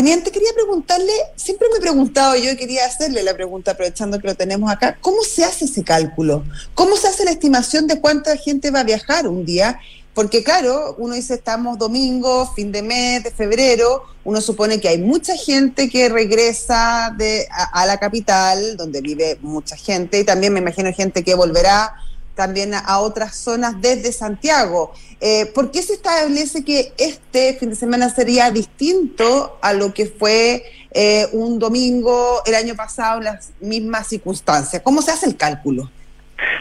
Teniente, quería preguntarle, siempre me he preguntado yo quería hacerle la pregunta aprovechando que lo tenemos acá, ¿cómo se hace ese cálculo? ¿Cómo se hace la estimación de cuánta gente va a viajar un día? Porque claro, uno dice estamos domingo, fin de mes, de febrero, uno supone que hay mucha gente que regresa de, a, la capital, donde vive mucha gente, y también me imagino gente que volverá también a, otras zonas desde Santiago. Eh, ¿Por qué se establece que este fin de semana sería distinto a lo que fue eh, un domingo el año pasado en las mismas circunstancias? ¿Cómo se hace el cálculo?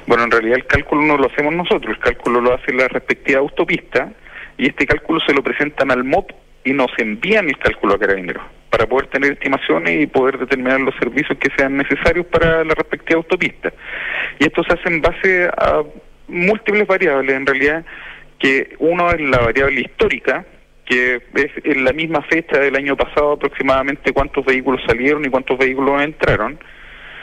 Bueno, en realidad el cálculo no lo hacemos nosotros, el cálculo lo hace la respectiva autopista y este cálculo se lo presentan al MOP y nos envían el cálculo a Carabineros para poder tener estimaciones y poder determinar los servicios que sean necesarios para la respectiva autopista. Y esto se hace en base a múltiples variables, en realidad, que uno es la variable histórica, que es en la misma fecha del año pasado aproximadamente cuántos vehículos salieron y cuántos vehículos entraron,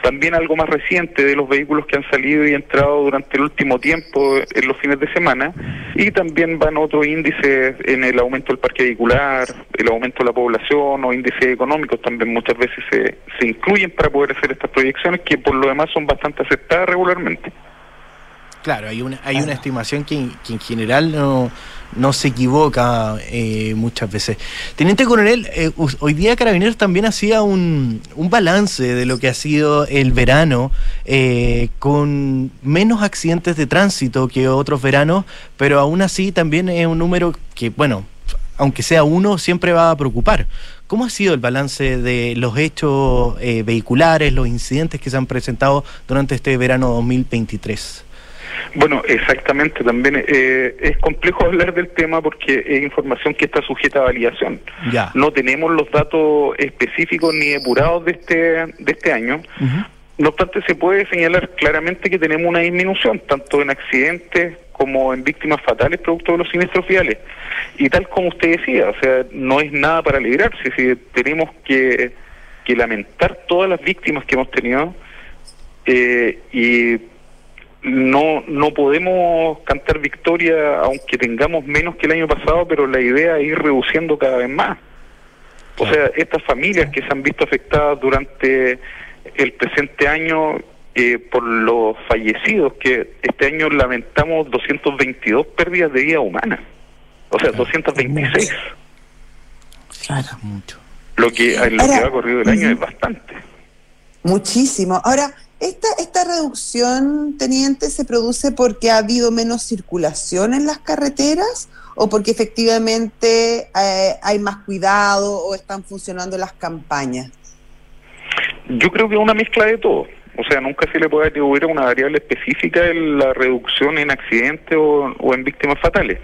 también algo más reciente de los vehículos que han salido y entrado durante el último tiempo en los fines de semana y también van otros índices en el aumento del parque vehicular, el aumento de la población o índices económicos también muchas veces se, se incluyen para poder hacer estas proyecciones que por lo demás son bastante aceptadas regularmente. Claro, hay una, hay una estimación que, en general no, no se equivoca eh, muchas veces. Teniente Coronel, eh, hoy día Carabineros también hacía un, un, balance de lo que ha sido el verano, eh, con menos accidentes de tránsito que otros veranos, pero aún así también es un número que, bueno, aunque sea uno, siempre va a preocupar. ¿Cómo ha sido el balance de los hechos vehiculares, los incidentes que se han presentado durante este verano 2023? Bueno, exactamente. También eh, es complejo hablar del tema porque es información que está sujeta a validación. Ya. No tenemos los datos específicos ni depurados de este de este año. No obstante, se puede señalar claramente que tenemos una disminución, tanto en accidentes como en víctimas fatales producto de los siniestros viales. Y tal como usted decía, o sea, no es nada para alegrarse, si tenemos que, que lamentar todas las víctimas que hemos tenido eh, y no, no podemos cantar victoria aunque tengamos menos que el año pasado, pero la idea es ir reduciendo cada vez más. O sea, estas familias que se han visto afectadas durante el presente año eh, por los fallecidos, que este año lamentamos 222 pérdidas de vida humana. O sea, 226. Claro, mucho. Lo que, lo que ha corrido el año es bastante. Muchísimo. Ahora, esta, esta reducción, teniente, se produce porque ha habido menos circulación en las carreteras o porque efectivamente eh, hay más cuidado o están funcionando las campañas. Yo creo que es una mezcla de todo. O sea, nunca se le puede atribuir a una variable específica en la reducción en accidentes o, en víctimas fatales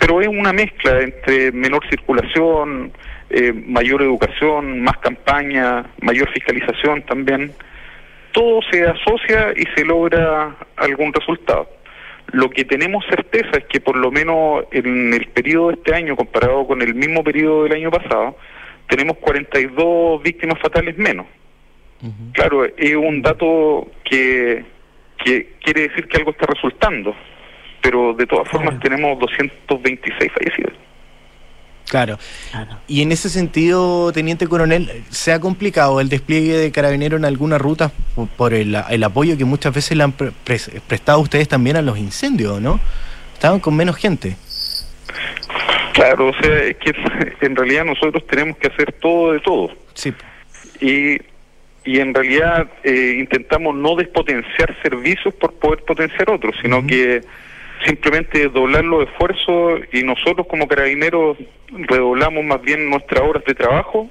pero es una mezcla entre menor circulación, eh, mayor educación, más campaña, mayor fiscalización también. Todo se asocia y se logra algún resultado. Lo que tenemos certeza es que por lo menos en el periodo de este año, comparado con el mismo periodo del año pasado, tenemos 42 víctimas fatales menos. Claro, es un dato que, que quiere decir que algo está resultando, pero de todas formas tenemos 226 fallecidos. Claro. Y en ese sentido, Teniente Coronel, ¿se ha complicado el despliegue de carabineros en alguna ruta por, el, apoyo que muchas veces le han prestado ustedes también a los incendios, ¿no? Estaban con menos gente. Claro, o sea, es que en realidad nosotros tenemos que hacer todo de todo. Sí. Y, y en realidad eh, intentamos no despotenciar servicios por poder potenciar otros, sino que simplemente doblar los esfuerzos y nosotros como carabineros redoblamos más bien nuestras horas de trabajo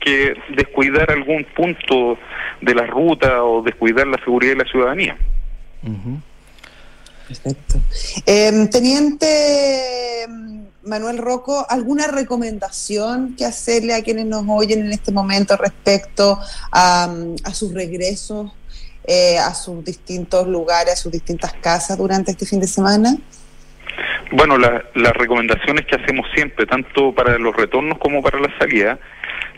que descuidar algún punto de la ruta o descuidar la seguridad de la ciudadanía. Perfecto. Em, teniente Manuel Rocco, ¿alguna recomendación que hacerle a quienes nos oyen en este momento respecto a, a sus regresos eh, a sus distintos lugares, a sus distintas casas durante este fin de semana? Bueno, las recomendaciones que hacemos siempre, tanto para los retornos como para la salida,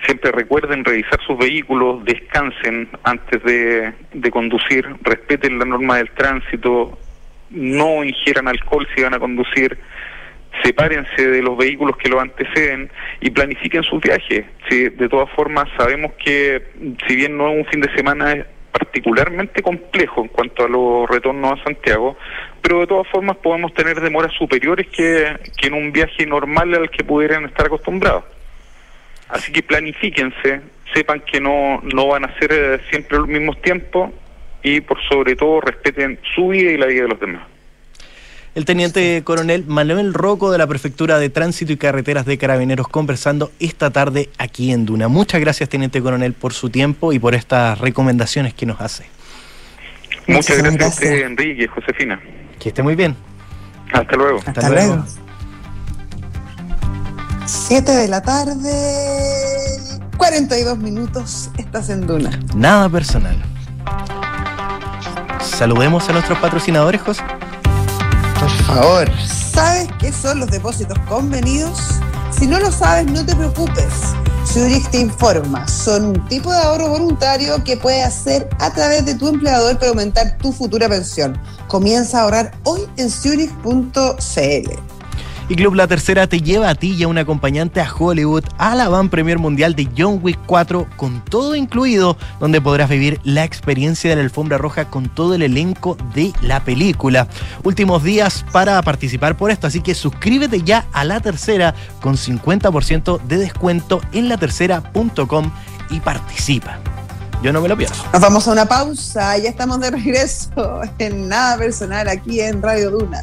siempre recuerden revisar sus vehículos, descansen antes de, conducir, respeten la norma del tránsito, no ingieran alcohol si van a conducir, sepárense de los vehículos que lo anteceden y planifiquen sus viajes. Sí, de todas formas, sabemos que si bien no es un fin de semana particularmente complejo en cuanto a los retornos a Santiago, pero de todas formas podemos tener demoras superiores que, en un viaje normal al que pudieran estar acostumbrados. Así que planifíquense, sepan que no, no van a ser eh, siempre los mismos tiempos y por sobre todo respeten su vida y la vida de los demás el teniente coronel Manuel Roco de la Prefectura de Tránsito y Carreteras de Carabineros conversando esta tarde aquí en Duna. Muchas gracias, teniente coronel, por su tiempo y por estas recomendaciones que nos hace. Muchas, gracias, a usted, Enrique y Josefina. Que esté muy bien. Hasta luego. Hasta, luego. Siete de la tarde, 42 minutos, estás en Duna. Nada personal. Saludemos a nuestros patrocinadores, José. Por favor. ¿Sabes qué son los depósitos convenidos? Si no lo sabes, no te preocupes. Zurich te informa. Son un tipo de ahorro voluntario que puedes hacer a través de tu empleador para aumentar tu futura pensión. Comienza a ahorrar hoy en Zurich.cl. Y Club La Tercera te lleva a ti y a un acompañante a Hollywood a la van premier mundial de John Wick 4 con todo incluido, donde podrás vivir la experiencia de la alfombra roja con todo el elenco de la película. Últimos días para participar por esto, así que suscríbete ya a La Tercera con 50% de descuento en latercera.com y participa. Yo no me lo pierdo. Nos vamos a una pausa, ya estamos de regreso en Nada Personal aquí en Radio Duna.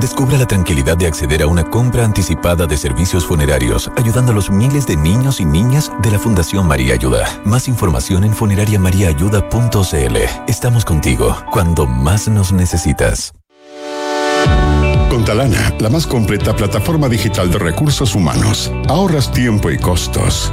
Descubra la tranquilidad de acceder a una compra anticipada de servicios funerarios, ayudando a los miles de niños y niñas de la Fundación María Ayuda. Más información en funerariamariaayuda.cl. Estamos contigo cuando más nos necesitas. Con Talana, la más completa plataforma digital de recursos humanos, ahorras tiempo y costos.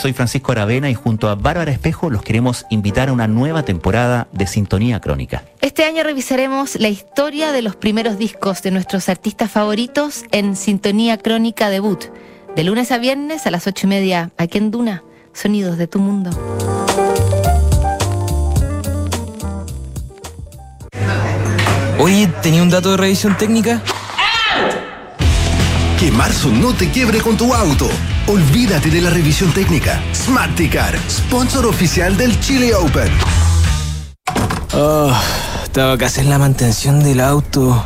soy Francisco Aravena y junto a Bárbara Espejo los queremos invitar a una nueva temporada de Sintonía Crónica. Este año revisaremos la historia de los primeros discos de nuestros artistas favoritos en Sintonía Crónica Debut, de lunes a viernes a las ocho y media, aquí en Duna, Sonidos de tu Mundo. Oye, ¿tenía un dato de revisión técnica? Que marzo no te quiebre con tu auto. Olvídate de la revisión técnica. Smarticar, sponsor oficial del Chile Open. Oh, tengo que hacer la mantención del auto.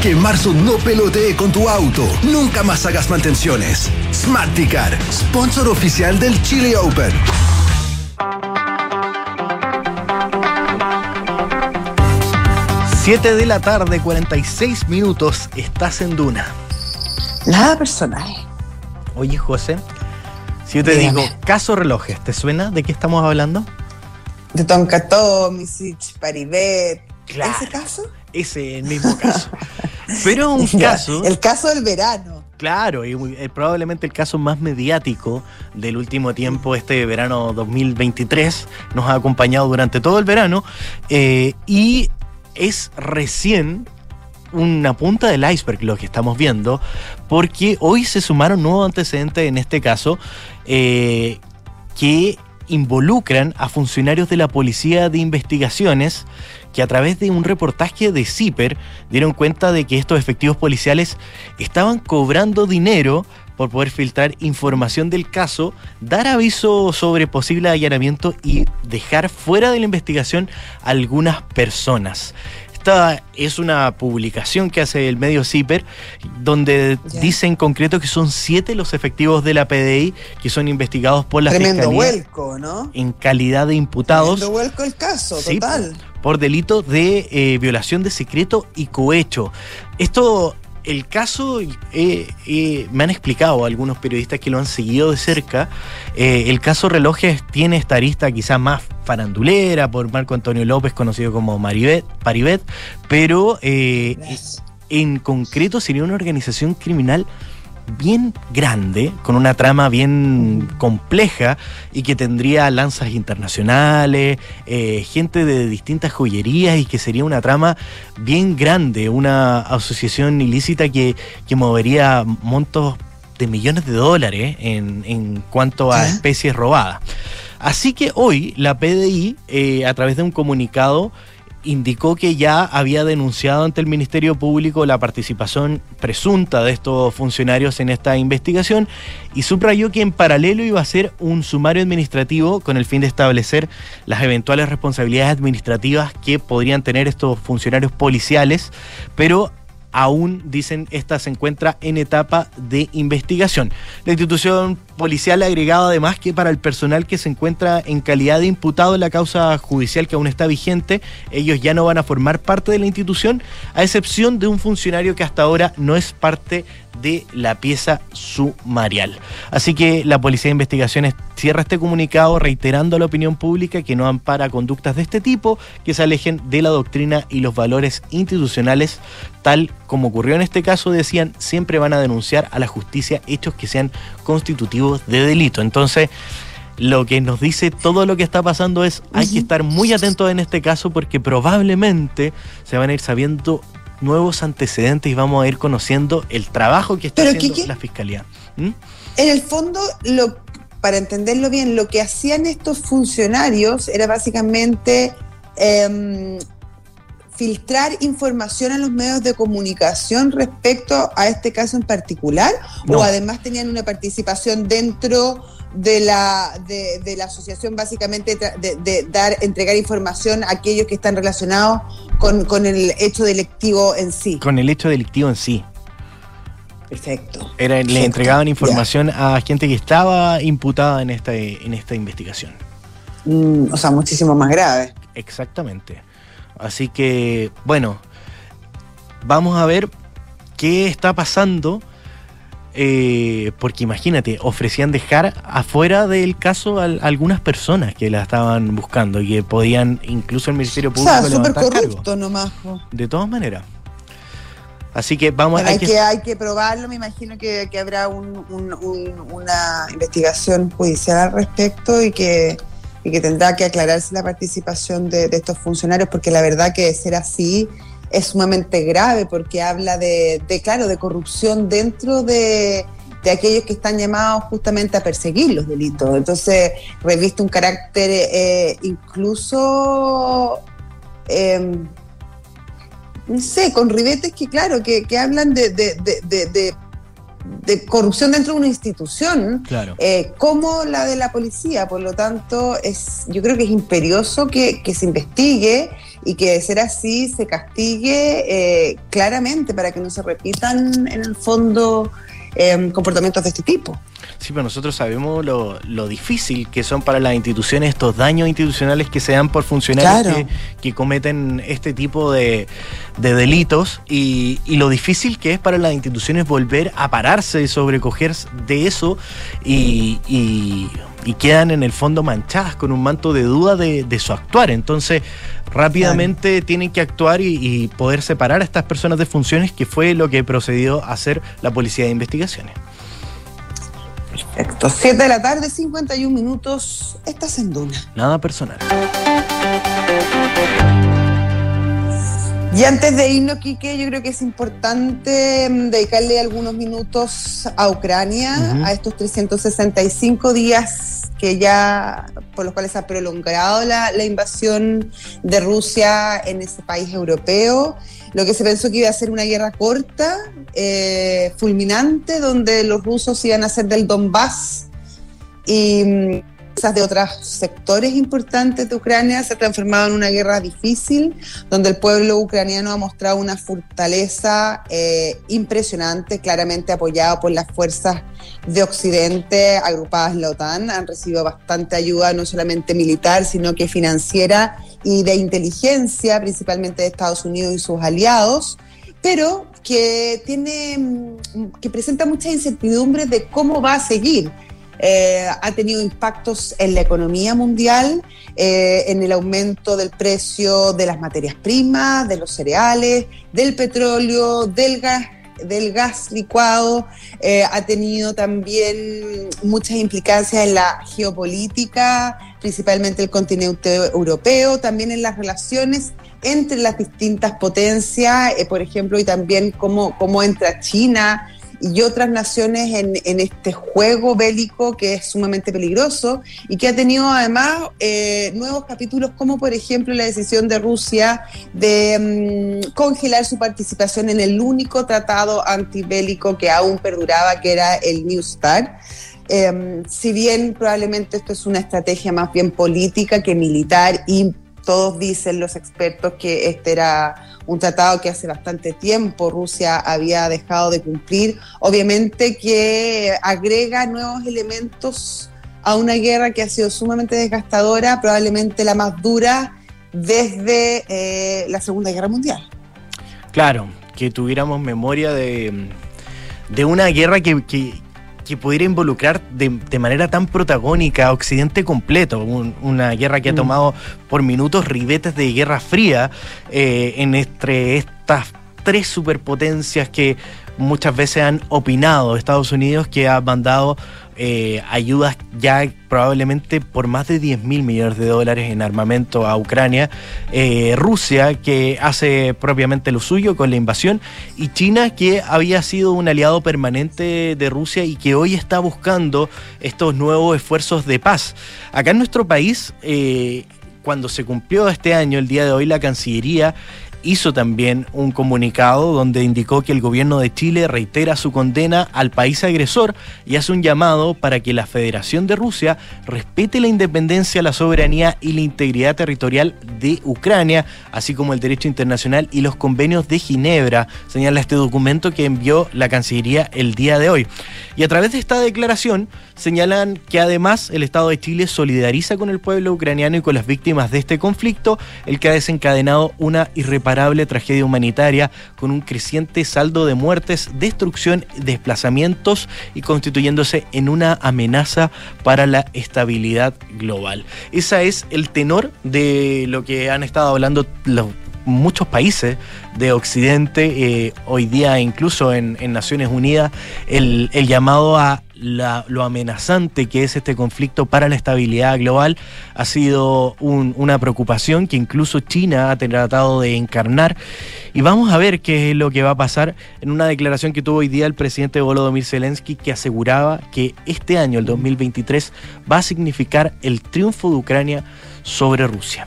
Que marzo no pelotee con tu auto. Nunca más hagas mantenciones. Smarticar, sponsor oficial del Chile Open. Siete de la tarde, 46 minutos, estás en Duna. Nada personal. Oye, José, si yo te digo caso relojes, ¿te suena de qué estamos hablando? De Tonka Tomisic, Paribet. ¿Ese caso? Ese, el mismo caso. Pero un caso. El caso del verano. Claro, y eh, probablemente el caso más mediático del último tiempo, este verano 2023, nos ha acompañado durante todo el verano eh, y es recién una punta del iceberg lo que estamos viendo, porque hoy se sumaron nuevos antecedentes en este caso eh, que involucran a funcionarios de la Policía de Investigaciones que a través de un reportaje de CIPER dieron cuenta de que estos efectivos policiales estaban cobrando dinero por poder filtrar información del caso, dar aviso sobre posible allanamiento y dejar fuera de la investigación a algunas personas. Esta es una publicación que hace el medio CIPER, donde dice en concreto que son siete los efectivos de la PDI que son investigados por la Tremendo vuelco, ¿no? En calidad de imputados. Tremendo vuelco el caso, total. Por delito de eh, violación de secreto y cohecho. Esto el caso, eh, eh, me han explicado algunos periodistas que lo han seguido de cerca, eh, el caso Relojes tiene esta arista quizás más farandulera por Marco Antonio López, conocido como Maribet, Paribet, pero en concreto sería una organización criminal bien grande, con una trama bien compleja y que tendría lanzas internacionales, eh, gente de distintas joyerías y que sería una trama bien grande, una asociación ilícita que, que movería montos de millones de dólares en, en cuanto a especies robadas. Así que hoy la PDI, eh, a través de un comunicado, indicó que ya había denunciado ante el Ministerio Público la participación presunta de estos funcionarios en esta investigación y subrayó que en paralelo iba a ser un sumario administrativo con el fin de establecer las eventuales responsabilidades administrativas que podrían tener estos funcionarios policiales, pero aún, dicen, esta se encuentra en etapa de investigación. La institución policial ha agregado además que para el personal que se encuentra en calidad de imputado en la causa judicial que aún está vigente, ellos ya no van a formar parte de la institución, a excepción de un funcionario que hasta ahora no es parte de la pieza sumarial. Así que la Policía de Investigaciones cierra este comunicado reiterando a la opinión pública que no ampara conductas de este tipo que se alejen de la doctrina y los valores institucionales, tal como ocurrió en este caso, decían, siempre van a denunciar a la justicia hechos que sean constitutivos de delito. Entonces, lo que nos dice todo lo que está pasando es hay que estar muy atentos en este caso porque probablemente se van a ir sabiendo nuevos antecedentes y vamos a ir conociendo el trabajo que está haciendo la fiscalía. ¿Mm? En el fondo, lo, para entenderlo bien, lo que hacían estos funcionarios era básicamente em, filtrar información a los medios de comunicación respecto a este caso en particular? ¿O además tenían una participación dentro de la, de, la asociación básicamente de, dar, entregar información a aquellos que están relacionados con, con, el hecho delictivo en sí. Con el hecho delictivo en sí. Perfecto. Era, Le entregaban información a gente que estaba imputada en esta, en esta investigación. Mm, o sea, muchísimo más grave. Exactamente. Así que, bueno, vamos a ver qué está pasando eh, porque imagínate, ofrecían dejar afuera del caso a, algunas personas que la estaban buscando y que podían, incluso el Ministerio Público, o sea, súper corrupto nomás. De todas maneras. Así que vamos a... Hay que, hay que probarlo, me imagino que, habrá una investigación judicial al respecto y que, que tendrá que aclararse la participación de, de estos funcionarios, porque la verdad que de ser así es sumamente grave porque habla de, claro, de corrupción dentro de, aquellos que están llamados justamente a perseguir los delitos. Entonces, reviste un carácter eh, incluso, em, no sé, con ribetes que, claro, que, hablan de, de, corrupción dentro de una institución eh, como la de la policía. Por lo tanto, es, yo creo que es imperioso que, que se investigue y que de ser así se castigue eh, claramente para que no se repitan en el fondo em, comportamientos de este tipo. Sí, pero nosotros sabemos lo, difícil que son para las instituciones estos daños institucionales que se dan por funcionarios que, cometen este tipo de, delitos y, lo difícil que es para las instituciones volver a pararse y sobrecoger de eso y, quedan en el fondo manchadas con un manto de duda de, su actuar. Entonces, rápidamente tienen que actuar y, y poder separar a estas personas de funciones, que fue lo que procedió a hacer la Policía de Investigaciones. Perfecto. 7 de la tarde, 51 minutos. Estás en Duna. Nada personal. Y antes de irnos, Quique, yo creo que es importante mm, dedicarle algunos minutos a Ucrania, a estos 365 días que ya, por los cuales ha prolongado la, la invasión de Rusia en ese país europeo. Lo que se pensó que iba a ser una guerra corta, eh, fulminante, donde los rusos iban a hacer del Donbass. Y mm, de otros sectores importantes de Ucrania se ha transformado en una guerra difícil, donde el pueblo ucraniano ha mostrado una fortaleza eh, impresionante, claramente apoyado por las fuerzas de Occidente agrupadas en la OTAN. Han recibido bastante ayuda, no solamente militar, sino que financiera y de inteligencia, principalmente de Estados Unidos y sus aliados, pero que tiene que presenta mucha incertidumbre de cómo va a seguir. Eh, ha tenido impactos en la economía mundial, eh, en el aumento del precio de las materias primas, de los cereales, del petróleo, del gas del gas licuado, eh, ha tenido también muchas implicancias en la geopolítica, principalmente el continente europeo, también en las relaciones entre las distintas potencias, por ejemplo, y también cómo, cómo entra China y otras naciones en, este juego bélico que es sumamente peligroso y que ha tenido además eh, nuevos capítulos como por ejemplo la decisión de Rusia de mm, congelar su participación en el único tratado antibélico que aún perduraba, que era el New START. Em, si bien probablemente esto es una estrategia más bien política que militar y todos dicen los expertos que este era un tratado que hace bastante tiempo Rusia había dejado de cumplir, obviamente que agrega nuevos elementos a una guerra que ha sido sumamente desgastadora, probablemente la más dura desde eh, la Segunda Guerra Mundial. Claro, que tuviéramos memoria de, de una guerra que, que pudiera involucrar de, manera tan protagónica a Occidente completo, una guerra que ha mm. tomado por minutos ribetes de guerra fría eh, entre estas tres superpotencias que muchas veces han opinado Estados Unidos que ha mandado eh, ayudas ya probablemente por más de 10 mil millones de dólares en armamento a Ucrania, eh, Rusia que hace propiamente lo suyo con la invasión y China que había sido un aliado permanente de Rusia y que hoy está buscando estos nuevos esfuerzos de paz. Acá en nuestro país, eh, cuando se cumplió este año, el día de hoy, la Cancillería hizo también un comunicado donde indicó que el gobierno de Chile reitera su condena al país agresor y hace un llamado para que la Federación de Rusia respete la independencia, la soberanía y la integridad territorial de Ucrania, así como el derecho internacional y los convenios de Ginebra, señala este documento que envió la Cancillería el día de hoy. Y a través de esta declaración señalan que además el Estado de Chile solidariza con el pueblo ucraniano y con las víctimas de este conflicto, el que ha desencadenado una irreparable tragedia humanitaria con un creciente saldo de muertes, destrucción, desplazamientos y constituyéndose en una amenaza para la estabilidad global. Ese es el tenor de lo que han estado hablando los muchos países de Occidente, eh, hoy día incluso en, Naciones Unidas, el, llamado a lo amenazante que es este conflicto para la estabilidad global ha sido una preocupación que incluso China ha tratado de encarnar. Y vamos a ver qué es lo que va a pasar en una declaración que tuvo hoy día el presidente Volodymyr Zelensky que aseguraba que este año, el 2023, va a significar el triunfo de Ucrania sobre Rusia.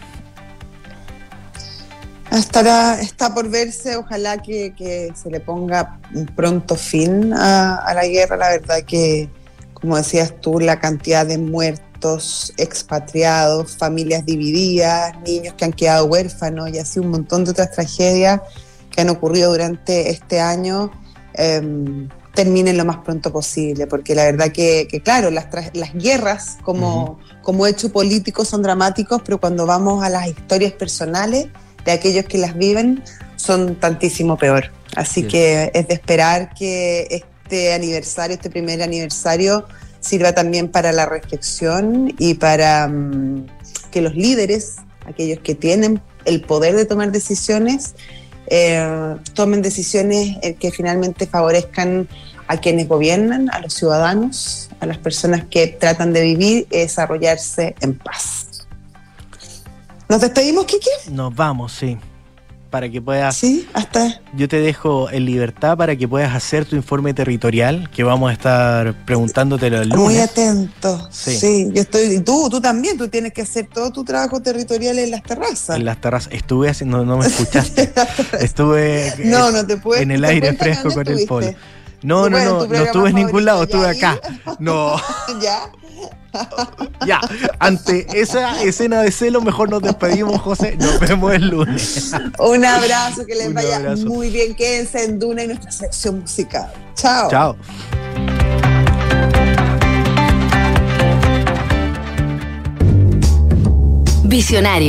Estará, está por verse, ojalá que, se le ponga pronto fin a, la guerra. La verdad que, como decías tú, la cantidad de muertos, expatriados, familias divididas, niños que han quedado huérfanos y así un montón de otras tragedias que han ocurrido durante este año, em, terminen lo más pronto posible. Porque la verdad que, claro, las, las guerras como, como hecho político son dramáticos, pero cuando vamos a las historias personales, de aquellos que las viven son tantísimo peor. Así que es de esperar que este aniversario, este primer aniversario, sirva también para la reflexión y para mm, que los líderes, aquellos que tienen el poder de tomar decisiones, eh, tomen decisiones eh, que finalmente favorezcan a quienes gobiernan, a los ciudadanos, a las personas que tratan de vivir y desarrollarse en paz. ¿Nos despedimos, Kiki? Nos vamos, sí. Para que puedas. Sí, hasta. Yo te dejo en libertad para que puedas hacer tu informe territorial, que vamos a estar preguntándotelo el lunes. Muy atento. Sí. yo estoy. Y tú, tú también, tú tienes que hacer todo tu trabajo territorial en las terrazas. En las terrazas. Estuve haciendo, no me escuchaste. Estuve. no, no te puedes. En el aire fresco con el polo. No, no, no, no estuve en ningún lado, estuve acá. No. ¿Ya? ya, ante esa escena de celo, mejor nos despedimos, José. Nos vemos el lunes. Un abrazo, que les vaya muy bien. Quédense en Duna y nuestra sección musical. Chao. Chao. Visionario.